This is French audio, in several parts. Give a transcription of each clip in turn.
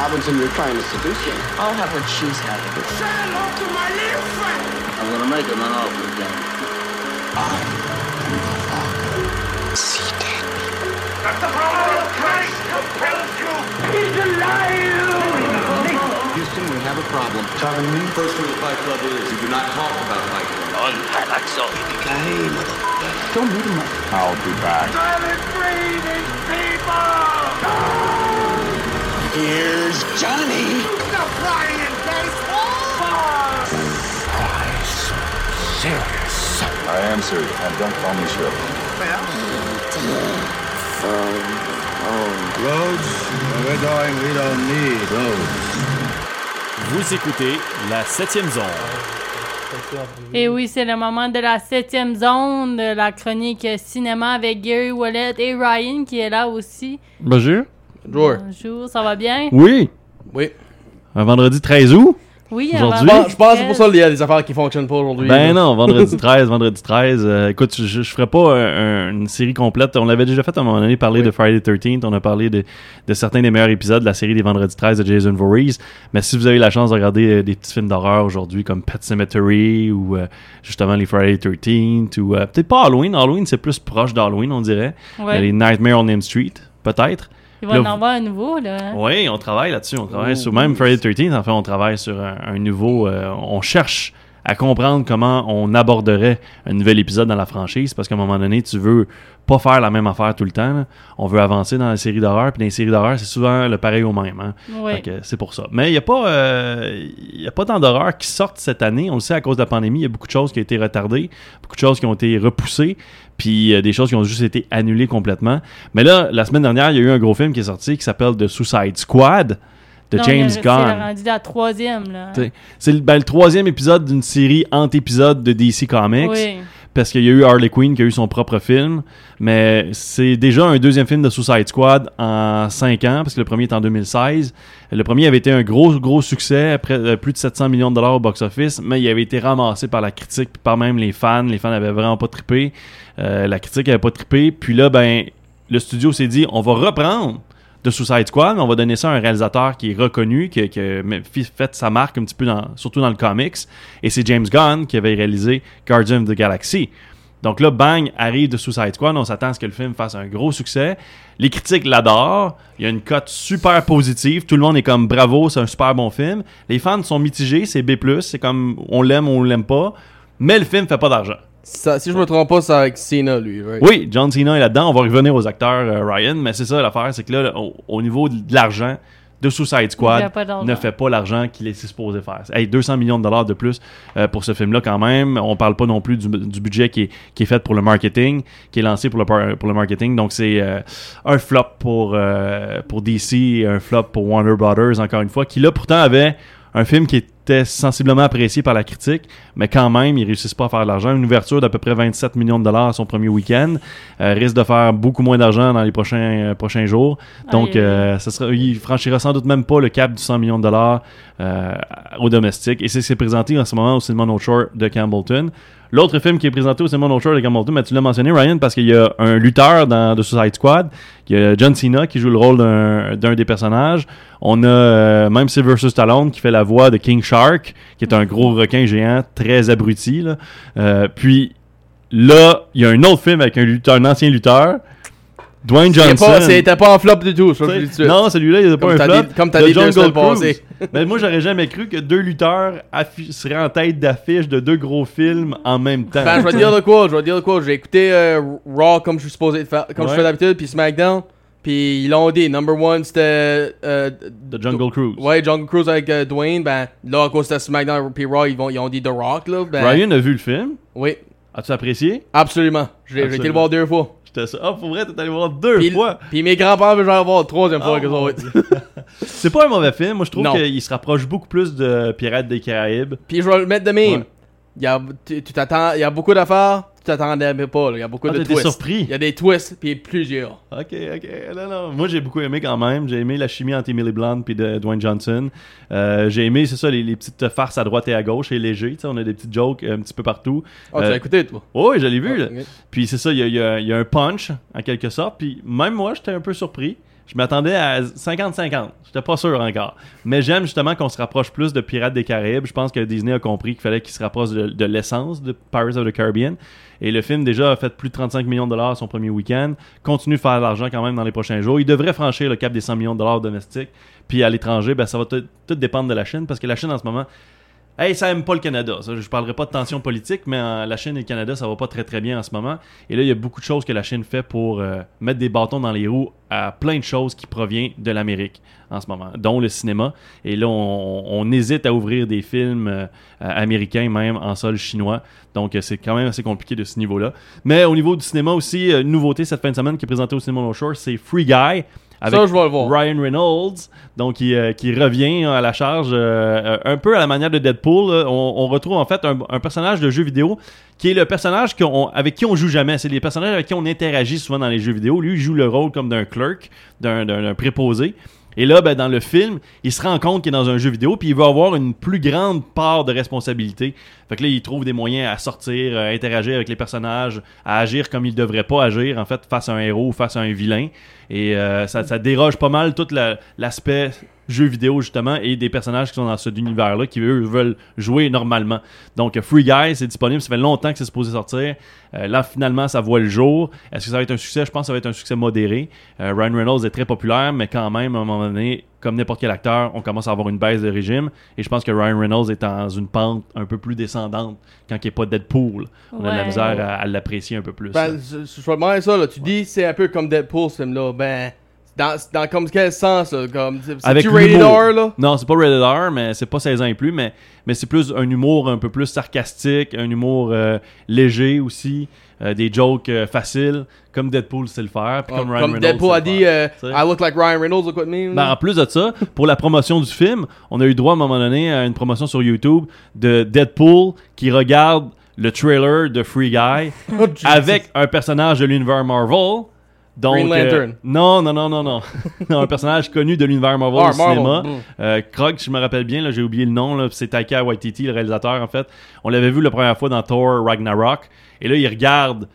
Robinson, you're trying to seduce him. I'll have what she's having. Say hello to my little friend. I'm gonna make him an offer again. That the power of Christ compels you. He's alive. Houston, we have a problem. Talking to me? First rule of Fight Club is you do not talk about Fight Club. On, I'll do that. I'll be back. Silent breathing people. Here's Johnny. Stop playing baseball. I am serious, and don't call me Shirley. Roads, where we're going, we don't need roads. Vous écoutez la septième zone. Et oui, c'est le moment de la septième zone de la chronique cinéma avec Gary Wallet et Ryan qui est là aussi. Bonjour. Jour. Bonjour, ça va bien? Oui. Oui. Un vendredi 13 août? Oui, Aujourd'hui? Je pense que c'est pour ça qu'il y a des affaires qui fonctionnent pas aujourd'hui. Ben non, vendredi 13, vendredi 13. euh, écoute, je, je ferai pas un- un- une série complète. On l'avait déjà fait à un moment donné, parler de Friday 13 On a parlé de, de certains des meilleurs épisodes de la série des vendredis 13 de Jason Voorhees. Mais si vous avez la chance de regarder euh, des petits films d'horreur aujourd'hui comme Pet Cemetery ou euh, justement les Friday 13 ou euh, peut-être pas Halloween. Halloween, c'est plus proche d'Halloween, on dirait. Les Nightmare on Elm Street, peut-être. Il va Là, en vous- avoir un nouveau, là. Oui, on travaille là-dessus. On travaille Oh, sur même Friday 13. En fait, on travaille sur un, un nouveau. euh, on cherche à comprendre comment on aborderait un nouvel épisode dans la franchise parce qu'à un moment donné, tu veux pas faire la même affaire tout le temps. là. On veut avancer dans la série d'horreur. Puis dans les séries d'horreur, c'est souvent le pareil au même. hein. C'est pour ça. Mais il n'y a pas, euh, y a pas tant d'horreur qui sortent cette année. On le sait à cause de la pandémie. Il y a beaucoup de choses qui ont été retardées, beaucoup de choses qui ont été repoussées, puis euh, des choses qui ont juste été annulées complètement. Mais là, la semaine dernière, il y a eu un gros film qui est sorti qui s'appelle The Suicide Squad de Non, James mais C'est Gunn. rendu la troisième, là. C'est le, ben, le troisième épisode d'une série anti-épisode de DC Comics. Oui. Parce qu'il y a eu Harley Quinn qui a eu son propre film. Mais c'est déjà un deuxième film de Suicide Squad en 5 ans, parce que le premier est en 2016. Le premier avait été un gros, gros succès, après euh, plus de 700 millions de dollars au box-office, mais il avait été ramassé par la critique, puis par même les fans. Les fans avaient vraiment pas trippé. Euh, la critique avait pas trippé. Puis là, ben, le studio s'est dit, on va reprendre de Suicide Squad, mais on va donner ça à un réalisateur qui est reconnu, qui, a fait sa marque un petit peu, surtout dans le comics. Et c'est James Gunn qui avait réalisé Guardian of the Galaxy. Donc là, bang, arrive de Suicide Squad. On s'attend à ce que le film fasse un gros succès. Les critiques l'adorent. Il y a une cote super positive. Tout le monde est comme bravo, c'est un super bon film. Les fans sont mitigés, c'est B+. C'est comme on l'aime on l'aime pas. Mais le film fait pas d'argent. Ça- si je me trompe pas, c'est avec Cena, lui. right? Oui, John Cena est là-dedans. On va revenir aux acteurs euh, Ryan, mais c'est ça l'affaire, c'est que là, au, au niveau de l'argent de Suicide Il Squad, ne fait pas l'argent qu'il est supposé faire. Hey, 200 millions de dollars de plus euh, pour ce film-là quand même. On parle pas non plus du, du budget qui est, qui est fait pour le marketing, qui est lancé pour le, par- pour le marketing. Donc c'est euh, un flop pour, euh, pour DC un flop pour Warner Brothers, encore une fois, qui là pourtant avait un film qui était sensiblement apprécié par la critique, mais quand même, ils réussissent pas à faire de l'argent. Une ouverture d'à peu près 27 millions de dollars à son premier week-end euh, risque de faire beaucoup moins d'argent dans les prochains, euh, prochains jours. Donc, euh, ça sera, il franchira sans doute même pas le cap du 100 millions de dollars euh, au domestique. Et c'est ce qui est présenté en ce moment au cinéma North Shore de Campbellton. L'autre film qui est présenté au cinéma North Shore de Campbellton, mais tu l'as mentionné, Ryan, parce qu'il y a un lutteur dans The Suicide Squad. Il y a John Cena qui joue le rôle d'un des personnages. On a euh, même Sylvester Stallone qui fait la voix de King Shark, qui est un gros requin géant, très abruti. Là. Euh, puis là, il y a un autre film avec un, lutteur, un ancien lutteur, Dwayne Johnson. pas, c'était pas en flop du tout, suite. Non, celui-là, il a pas Comme un flop. dit- comme t'as dit Mais moi, j'aurais jamais cru que deux lutteurs seraient en tête d'affiche de deux gros films en même temps. Ben, je vais dire de quoi, je vais dire de quoi. J'ai écouté euh, Raw comme je suis supposé de faire, comme je fais d'habitude, puis SmackDown, puis ils l'ont dit. Number one, c'était. euh, The Jungle Cruise. Ouais, Jungle Cruise avec euh, Dwayne. Ben, là, à cause c'était SmackDown puis Raw, ils, vont, ils ont dit The Rock, là. Ben, Ryan a vu le film? Oui, As-tu apprécié? absolument. J'ai été le voir deux fois. J'étais ça. Ah, pour vrai, t'es allé voir deux Puis, fois. puis mes grands-parents veulent le voir troisième fois Oh, que mon autres. C'est pas un mauvais film. Moi, je trouve qu'il se rapproche beaucoup plus de Pirates des Caraïbes. Puis je vais le mettre de même. Ouais. Il y a, tu t'attends, il y a beaucoup d'affaires, tu t'attendais pas. là. Il y a beaucoup Ah, de twists. surpris. Il y a des twists, puis plusieurs. Ok, ok. Non, non. Moi, j'ai beaucoup aimé quand même. J'ai aimé la chimie entre Emily Blunt et de Dwayne Johnson. Euh, j'ai aimé, c'est ça, les, les petites farces à droite et à gauche. C'est léger. tu sais, On a des petites jokes euh, un petit peu partout. Oh, tu Euh, l'as écouté, toi? Oui, je l'ai vu. Ah, là. ok. Puis c'est ça, il y a, y a- y a un punch, en quelque sorte. Puis même moi, j'étais un peu surpris. Je m'attendais à 50-50. J'étais pas sûr encore. Mais j'aime justement qu'on se rapproche plus de Pirates des Caraïbes. Je pense que Disney a compris qu'il fallait qu'il se rapproche de, l'essence de Pirates of the Caribbean. Et le film déjà a fait plus de 35 millions de dollars son premier week-end. Continue de faire de l'argent quand même dans les prochains jours. Il devrait franchir le cap des 100 millions de dollars domestiques. Puis à l'étranger, ben, ça va tout, tout dépendre de la Chine parce que la Chine en ce moment, Hey, ça aime pas le Canada. Ça, je parlerai pas de tension politique, mais euh, la Chine et le Canada, ça va pas très très bien en ce moment. Et là, il y a beaucoup de choses que la Chine fait pour euh, mettre des bâtons dans les roues à plein de choses qui proviennent de l'Amérique en ce moment, dont le cinéma. Et là, on, hésite à ouvrir des films euh, américains, même en sol chinois. Donc, c'est quand même assez compliqué de ce niveau-là. Mais au niveau du cinéma aussi, nouveauté cette fin de semaine qui est présentée au cinéma Shore, c'est Free Guy. Avec Ça, je vais le voir. Ryan Reynolds, donc qui, euh, qui revient à la charge euh, un peu à la manière de Deadpool. là. On, on retrouve en fait un, un personnage de jeu vidéo qui est le personnage qu'on- avec qui on joue jamais. C'est les personnages avec qui on interagit souvent dans les jeux vidéo. Lui, il joue le rôle comme d'un clerk, d'un préposé. Et là, ben, dans le film, il se rend compte qu'il est dans un jeu vidéo, puis il va avoir une plus grande part de responsabilité. Fait que là, il trouve des moyens à sortir, à interagir avec les personnages, à agir comme il devrait pas agir, en fait, face à un héros ou face à un vilain. Et euh, ça, déroge pas mal tout la- l'aspect jeu vidéo, justement, et des personnages qui sont dans cet univers-là, qui, eux, veulent jouer normalement. Donc, Free Guy, c'est disponible. Ça fait longtemps que c'est supposé sortir. Euh, là, finalement, ça voit le jour. Est-ce que ça va être un succès? Je pense que ça va être un succès modéré. Euh, Ryan Reynolds est très populaire, mais quand même, à un moment donné, comme n'importe quel acteur, on commence à avoir une baisse de régime. Et je pense que Ryan Reynolds est dans une pente un peu plus descendante quand il n'est pas Deadpool. On a de la misère à, à l'apprécier un peu plus. Ben, je, je ça, là. Tu dis c'est un peu comme Deadpool, ce film-là. Ben, dans, dans comme quel sens, là? Comme, c'est rated. R, là? Non, c'est pas rated R, mais c'est pas 16 ans et plus, mais, mais c'est plus un humour un peu plus sarcastique, un humour euh, léger aussi, euh, des jokes euh, faciles, comme Deadpool sait le faire, puis Ouais, comme Ryan comme Reynolds Deadpool a dit. I look like Ryan Reynolds, look what mean. Ben, en plus de ça, pour la promotion du film, on a eu droit à un moment donné à une promotion sur YouTube de Deadpool qui regarde le trailer de Free Guy Oh, avec un personnage de l'univers Marvel. Donc, Green Lantern. euh, non, non, non, non, non. Un personnage connu de l'univers Marvel Ah, au Marvel, cinéma. mm. Euh, Krog, je me rappelle bien, là, j'ai oublié le nom, c'est Taika Waititi, le réalisateur, en fait. On l'avait vu la première fois dans Thor Ragnarok. Et là, il regarde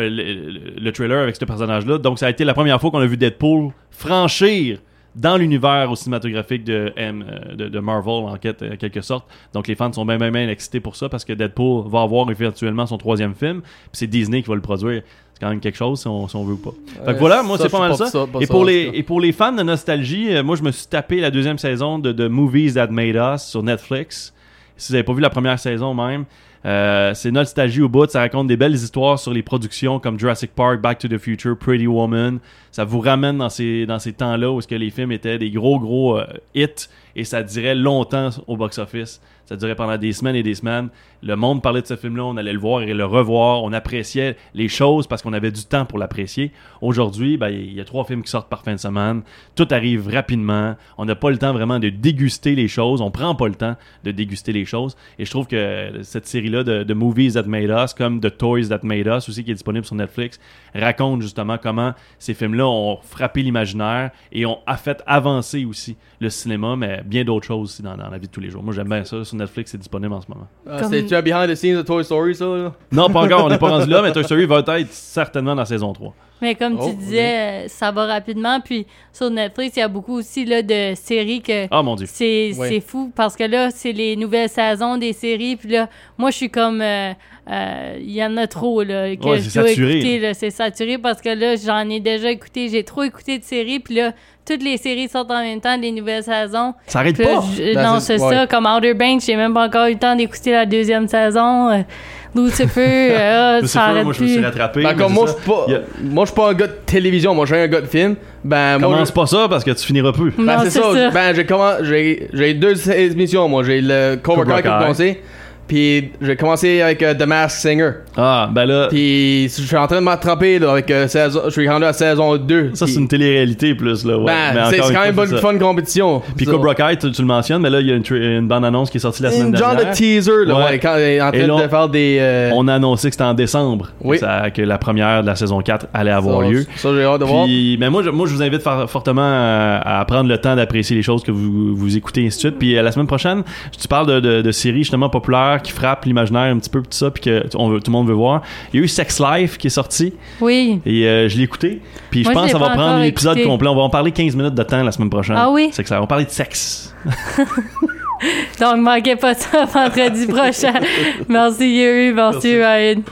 euh, le trailer avec ce personnage-là. Donc, ça a été la première fois qu'on a vu Deadpool franchir dans l'univers au cinématographique de, M- euh, de, de Marvel, en quelque, en quelque sorte. Donc, les fans sont bien, bien, bien excités pour ça parce que Deadpool va avoir éventuellement son troisième film. Puis c'est Disney qui va le produire. C'est quand même quelque chose si on, si on veut ou pas. Fait que Ouais, voilà, moi, c'est pas mal ça. et, pour les, et pour les fans de nostalgie, euh, moi, je me suis tapé la deuxième saison de, de Movies That Made Us sur Netflix. Si vous n'avez pas vu la première saison même, euh, c'est nostalgie au bout. Ça raconte des belles histoires sur les productions comme Jurassic Park, Back to the Future, Pretty Woman. Ça vous ramène dans ces, dans ces temps-là où est-ce que les films étaient des gros, gros euh, hits et ça durait longtemps au box-office. Ça durait pendant des semaines et des semaines. Le monde parlait de ce film-là, on allait le voir et le revoir. On appréciait les choses parce qu'on avait du temps pour l'apprécier. Aujourd'hui, ben, il y a trois films qui sortent par fin de semaine. Tout arrive rapidement. On n'a pas le temps vraiment de déguster les choses. On prend pas le temps de déguster les choses. Et je trouve que cette série-là de, de Movies That Made Us, comme The Toys That Made Us, aussi qui est disponible sur Netflix, raconte justement comment ces films-là ont frappé l'imaginaire et ont fait avancer aussi le cinéma, mais bien d'autres choses aussi dans la vie de tous les jours. Moi, j'aime bien ça. Sur Netflix, c'est disponible en ce moment. Ah, Comme- C'est-tu un behind the scenes de Toy Story, ça, là? Non, pas encore. On n'est pas rendu là, mais Toy Story va être certainement dans saison 3. Mais comme Oh, tu disais, euh, ça va rapidement. Puis sur Netflix, il y a beaucoup aussi là, de séries que Ah, mon Dieu. c'est fou parce que là, c'est les nouvelles saisons des séries. Puis là, moi, je suis comme. euh, Il y en a trop là, que Ouais, je c'est dois saturé, écouter. là. C'est saturé parce que là, j'en ai déjà écouté. J'ai trop écouté de séries. Puis là, toutes les séries sortent en même temps, les nouvelles saisons. Ça arrête là, pas. je- non, c'est- c'est ouais. ça. Comme Outer Banks, j'ai même pas encore eu le temps d'écouter la deuxième saison. Euh, Lucifer, euh, Lucifer, ça arrête moi, je me suis plus. rattrapé. Ben, mais comme moi, je suis pas, moi, je suis pas un gars de télévision, moi, je suis un gars de film. Ben, moi, Commence pas ça parce que tu finiras plus. Ben, Non, c'est c'est ça. ça. Ben, j'ai j'ai j'ai deux émissions, moi. J'ai le Cobra, Kai qui a Kai. Puis j'ai commencé avec euh, The Masked Singer. Ah, ben là, Puis je suis en train de m'attraper là, avec euh, saison, je suis rendu à saison 2. ça, Puis- c'est une télé-réalité plus, là. Ouais. Ben, c'est une quand même fois, bonne c'est ça. fun compétition. Puis. Cobra Kai, tu, tu le mentionnes, mais là, il y a une, une bande-annonce qui est sortie la semaine Une genre dernière. de teaser, là, Ouais. ouais, quand il est en train là, de faire des. euh, On a annoncé que c'était en décembre Oui. que, ça- que la première de la saison 4 allait avoir ça, lieu. Ça, j'ai hâte de voir. Mais moi, je, moi, je vous invite fort- fortement à, à prendre le temps d'apprécier les choses que vous, vous écoutez, et ainsi de suite. Puis, la semaine prochaine, tu parles de, de, de séries justement populaires qui frappe l'imaginaire un petit peu, tout ça, puis que on veut- tout le monde veut voir. Il y a eu Sex Life qui est sorti, Oui. et euh, je l'ai écouté. Puis je pense que ça va prendre un épisode écouté. complet. On va en parler 15 minutes de temps la semaine prochaine. Ah oui? C'est que ça, on va parler de sexe. Donc, manquez pas ça vendredi prochain. Merci, Yuri. Merci, Ryan.